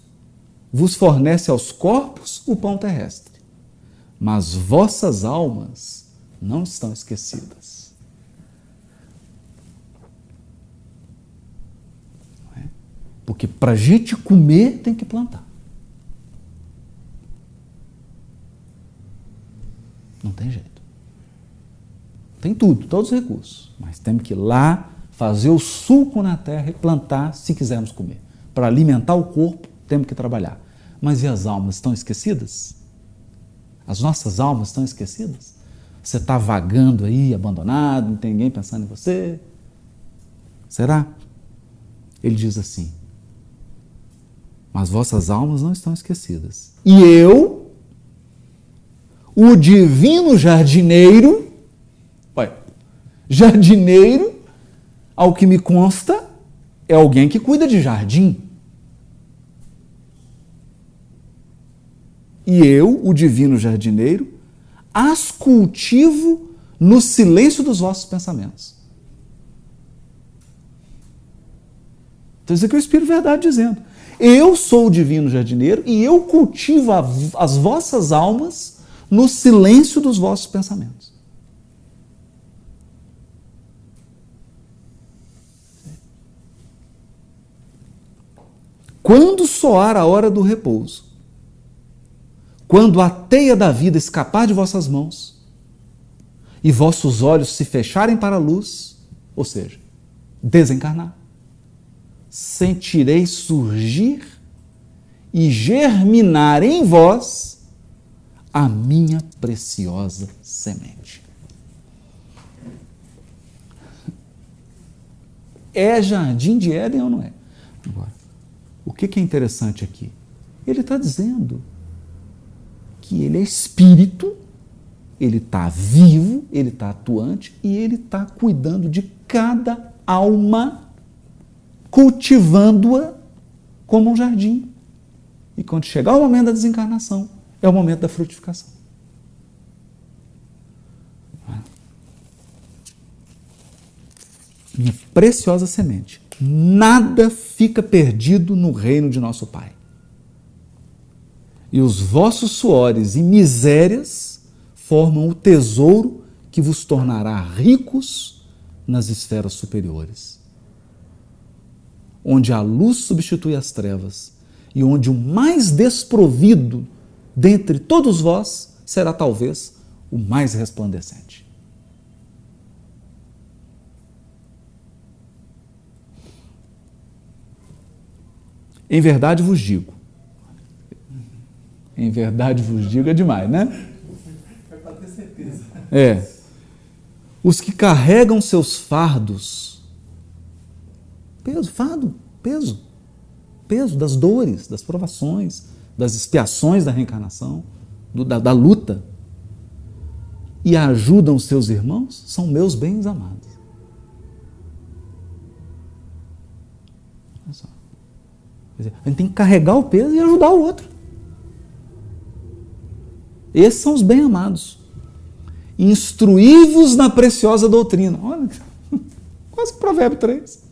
vos fornece aos corpos o pão terrestre, mas vossas almas não estão esquecidas. É? Porque para a gente comer tem que plantar. Não tem jeito. Tem tudo, todos os recursos, mas temos que ir lá fazer o sulco na terra e plantar se quisermos comer. Para alimentar o corpo, temos que trabalhar. Mas e as almas estão esquecidas? As nossas almas estão esquecidas? Você está vagando aí, abandonado, não tem ninguém pensando em você? Será? Ele diz assim: Mas vossas almas não estão esquecidas. E eu, o divino jardineiro, olha, jardineiro, ao que me consta, é alguém que cuida de jardim. E eu, o divino jardineiro, as cultivo no silêncio dos vossos pensamentos. Então, isso aqui é o Espírito Verdade dizendo. Eu sou o divino jardineiro e eu cultivo as vossas almas no silêncio dos vossos pensamentos. Quando soar a hora do repouso, quando a teia da vida escapar de vossas mãos e vossos olhos se fecharem para a luz, ou seja, desencarnar, sentireis surgir e germinar em vós a minha preciosa semente. É jardim de Éden ou não é? Agora, o que, é interessante aqui? Ele está dizendo que ele é espírito, ele está vivo, ele está atuante e ele está cuidando de cada alma, cultivando-a como um jardim. E quando chegar o momento da desencarnação, é o momento da frutificação. minha preciosa semente, nada fica perdido no reino de nosso Pai. E os vossos suores e misérias formam o tesouro que vos tornará ricos nas esferas superiores. Onde a luz substitui as trevas e onde o mais desprovido dentre todos vós será talvez o mais resplandecente. Em verdade vos digo. Em verdade vos digo é demais, né? É para ter certeza. É. Os que carregam seus fardos. Peso, fardo, peso. Peso das dores, das provações, das expiações da reencarnação, do, da, da luta. E ajudam seus irmãos, são meus bens amados. Olha só. Dizer, a gente tem que carregar o peso e ajudar o outro. Esses são os bem-amados. Instruí-vos na preciosa doutrina. Olha, <laughs> quase provérbio 3.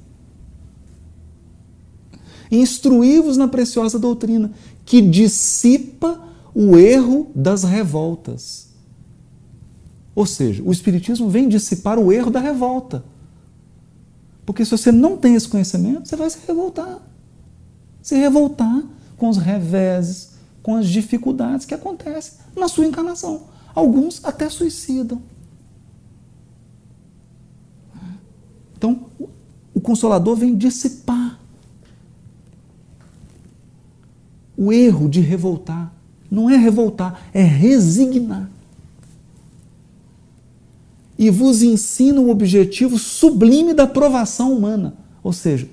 Instruí-vos na preciosa doutrina, que dissipa o erro das revoltas. Ou seja, o Espiritismo vem dissipar o erro da revolta. Porque se você não tem esse conhecimento, você vai se revoltar se revoltar com os reveses, com as dificuldades que acontecem na sua encarnação. Alguns até suicidam. Então, o Consolador vem dissipar o erro de revoltar. Não é revoltar, é resignar. E vos ensina o objetivo sublime da provação humana. Ou seja,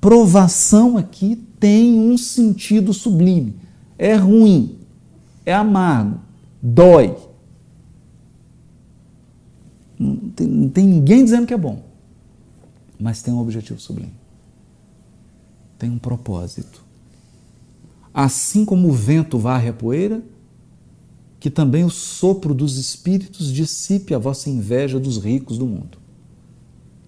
provação aqui tem um sentido sublime. É ruim, é amargo, dói. Não tem, não tem ninguém dizendo que é bom, mas tem um objetivo sublime. Tem um propósito. Assim como o vento varre a poeira, que também o sopro dos espíritos dissipe a vossa inveja dos ricos do mundo,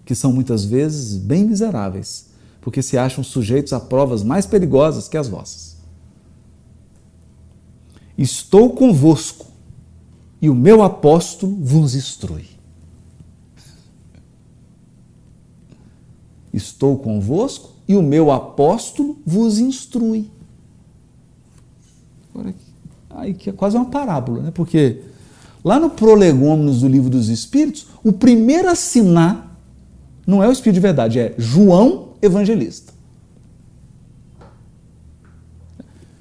que são muitas vezes bem miseráveis porque se acham sujeitos a provas mais perigosas que as vossas. Estou convosco e o meu apóstolo vos instrui. Estou convosco e o meu apóstolo vos instrui. Aí que é quase uma parábola, né? Porque lá no Prolegômenos do Livro dos Espíritos, o primeiro a assinar não é o Espírito de verdade, é João evangelista.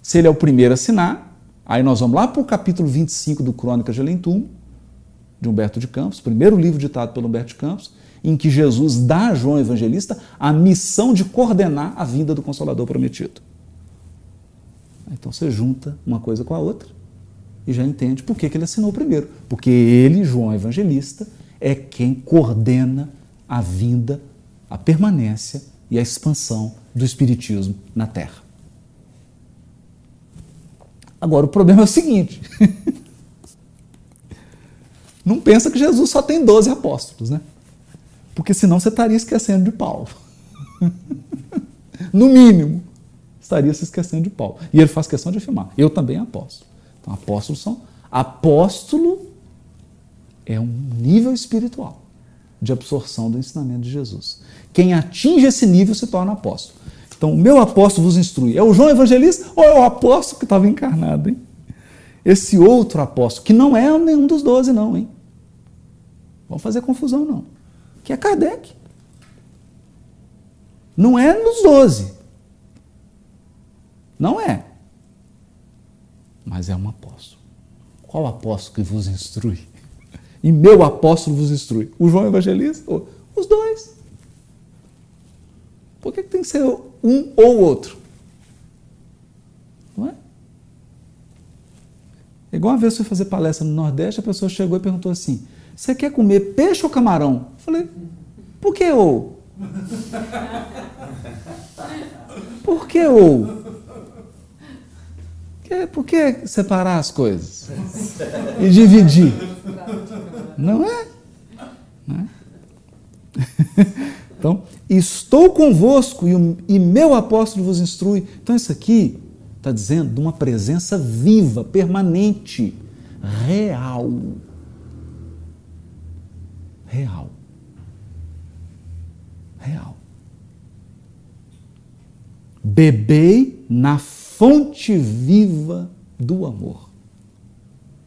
Se ele é o primeiro a assinar, aí nós vamos lá para o capítulo 25 do Crônica de Alentum, de Humberto de Campos, primeiro livro ditado pelo Humberto de Campos, em que Jesus dá a João Evangelista a missão de coordenar a vinda do Consolador prometido. Então você junta uma coisa com a outra e já entende por que, que ele assinou primeiro. Porque ele, João Evangelista, é quem coordena a vinda, a permanência e a expansão do Espiritismo na Terra. Agora, o problema é o seguinte: <laughs> não pensa que Jesus só tem 12 apóstolos, né? Porque senão você estaria esquecendo de Paulo. <laughs> no mínimo, estaria se esquecendo de Paulo. E ele faz questão de afirmar: eu também apóstolo. Então, apóstolos são. Apóstolo é um nível espiritual de absorção do ensinamento de Jesus. Quem atinge esse nível se torna apóstolo. Então, o meu apóstolo vos instrui. É o João Evangelista ou é o apóstolo que estava encarnado, hein? Esse outro apóstolo, que não é nenhum dos doze, não, hein? Vamos fazer confusão, não. Que é Kardec. Não é nos doze. Não é. Mas é um apóstolo. Qual apóstolo que vos instrui? E meu apóstolo vos instrui? O João Evangelista? Os dois. Por que tem que ser um ou outro? Não é? Igual uma vez eu fui fazer palestra no Nordeste, a pessoa chegou e perguntou assim: Você quer comer peixe ou camarão? Eu falei: Por que ou? <laughs> Por que ou? Por que separar as coisas? E dividir? Não é? Não é? <laughs> Então, estou convosco e, o, e meu apóstolo vos instrui. Então, isso aqui está dizendo de uma presença viva, permanente, real. Real. Real. Bebei na fonte viva do amor.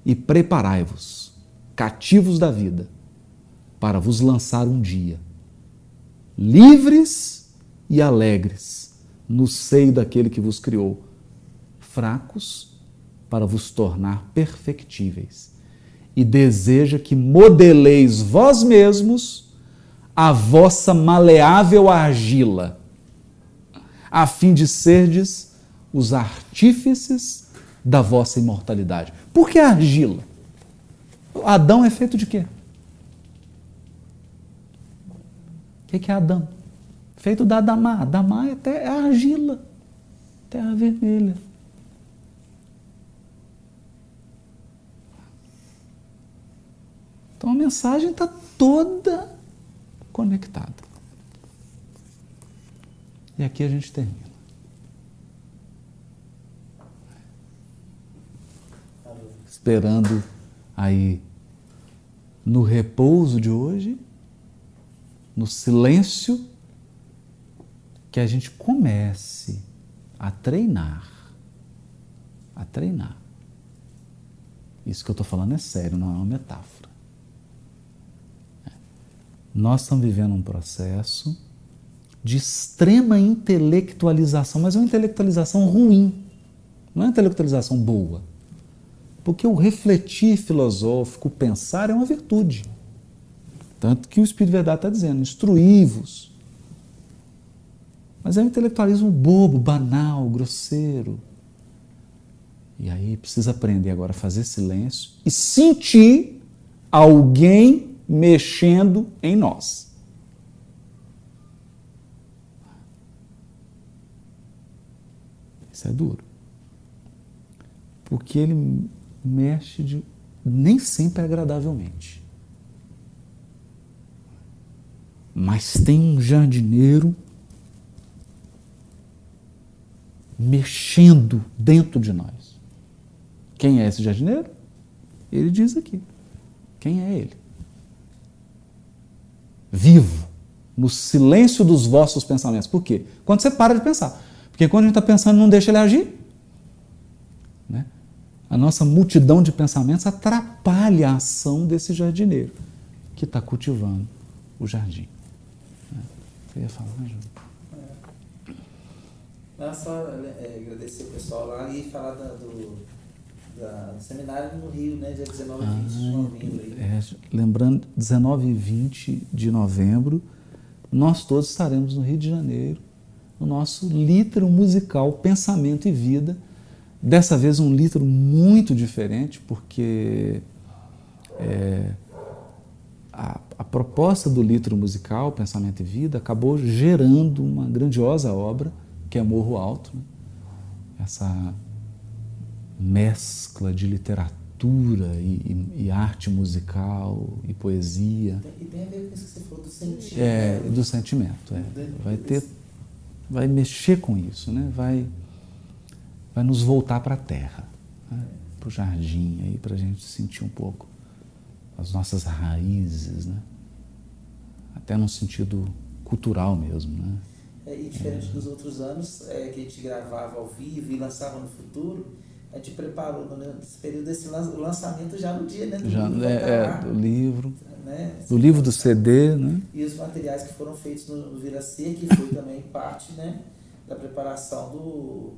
E preparai-vos, cativos da vida, para vos lançar um dia, livres e alegres, no seio daquele que vos criou, fracos para vos tornar perfectíveis, e deseja que modeleis vós mesmos a vossa maleável argila, a fim de serdes os artífices da vossa imortalidade. Por que argila? Adão é feito de quê? O que é Adão? Feito da Adamá. Adamá é, é argila, terra vermelha. Então a mensagem está toda conectada. E aqui a gente termina. Esperando aí no repouso de hoje, no silêncio, que a gente comece a treinar. A treinar. Isso que eu estou falando é sério, não é uma metáfora. Nós estamos vivendo um processo de extrema intelectualização, mas é uma intelectualização ruim, não é uma intelectualização boa. Porque o refletir filosófico, o pensar, é uma virtude. Tanto que o Espírito de Verdade está dizendo: instruí-vos. Mas é um intelectualismo bobo, banal, grosseiro. E aí precisa aprender agora a fazer silêncio e sentir alguém mexendo em nós. Isso é duro. Porque ele mexe de, nem sempre agradavelmente. Mas tem um jardineiro mexendo dentro de nós. Quem é esse jardineiro? Ele diz aqui. Quem é ele? vivo, no silêncio dos vossos pensamentos. Por quê? Quando você para de pensar. Porque quando a gente está pensando, não deixa ele agir. Né? A nossa multidão de pensamentos atrapalha a ação desse jardineiro que está cultivando o jardim. Né? Você ia falar, João? Não, só é, agradecer o pessoal lá e falar da, do, da, do seminário no Rio, né, dia 19 e 20 de novembro. É, lembrando, 19 e 20 de novembro, nós todos estaremos no Rio de Janeiro, no nosso litro musical Pensamento e Vida. Dessa vez um litro muito diferente, porque é, a, a, proposta do litro musical Pensamento e Vida acabou gerando uma grandiosa obra, que é Morro Alto. Né? Essa mescla de literatura e, e, e, arte musical e poesia. E tem a ver com isso que você falou do sentimento. É, do sentimento. É. Vai ter, vai mexer com isso, né? Vai, vai nos voltar para a terra, né? para o jardim aí, para a gente sentir um pouco as nossas raízes, né? Até num sentido cultural mesmo, né? É, e diferente é. dos outros anos, é, que a gente gravava ao vivo e lançava no futuro, a gente preparou nesse período desse lançamento já no dia, né? Do já, livro, é, é, do livro. Né? Do livro do CD, né? E os materiais que foram feitos no, no Vira C, que foi também parte né, da preparação do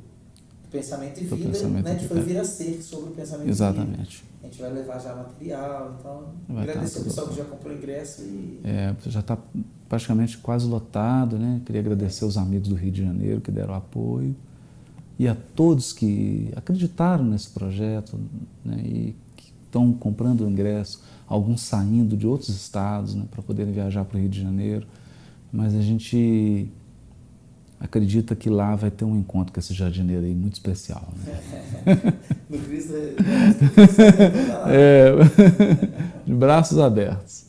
Pensamento e Vida, pensamento né? Que foi Vira C sobre o Pensamento Exatamente. Vida. A gente vai levar já material, então vai agradecer o pessoal que já comprou ingresso e... É, já está praticamente quase lotado, né? Queria agradecer os amigos do Rio de Janeiro que deram apoio e a todos que acreditaram nesse projeto né, e que estão comprando o ingresso, alguns saindo de outros estados né, para poderem viajar para o Rio de Janeiro. Mas a gente acredita que lá vai ter um encontro com esse jardineiro aí muito especial. Né? <laughs> no Cristo é, é, <laughs> <laughs> de braços abertos.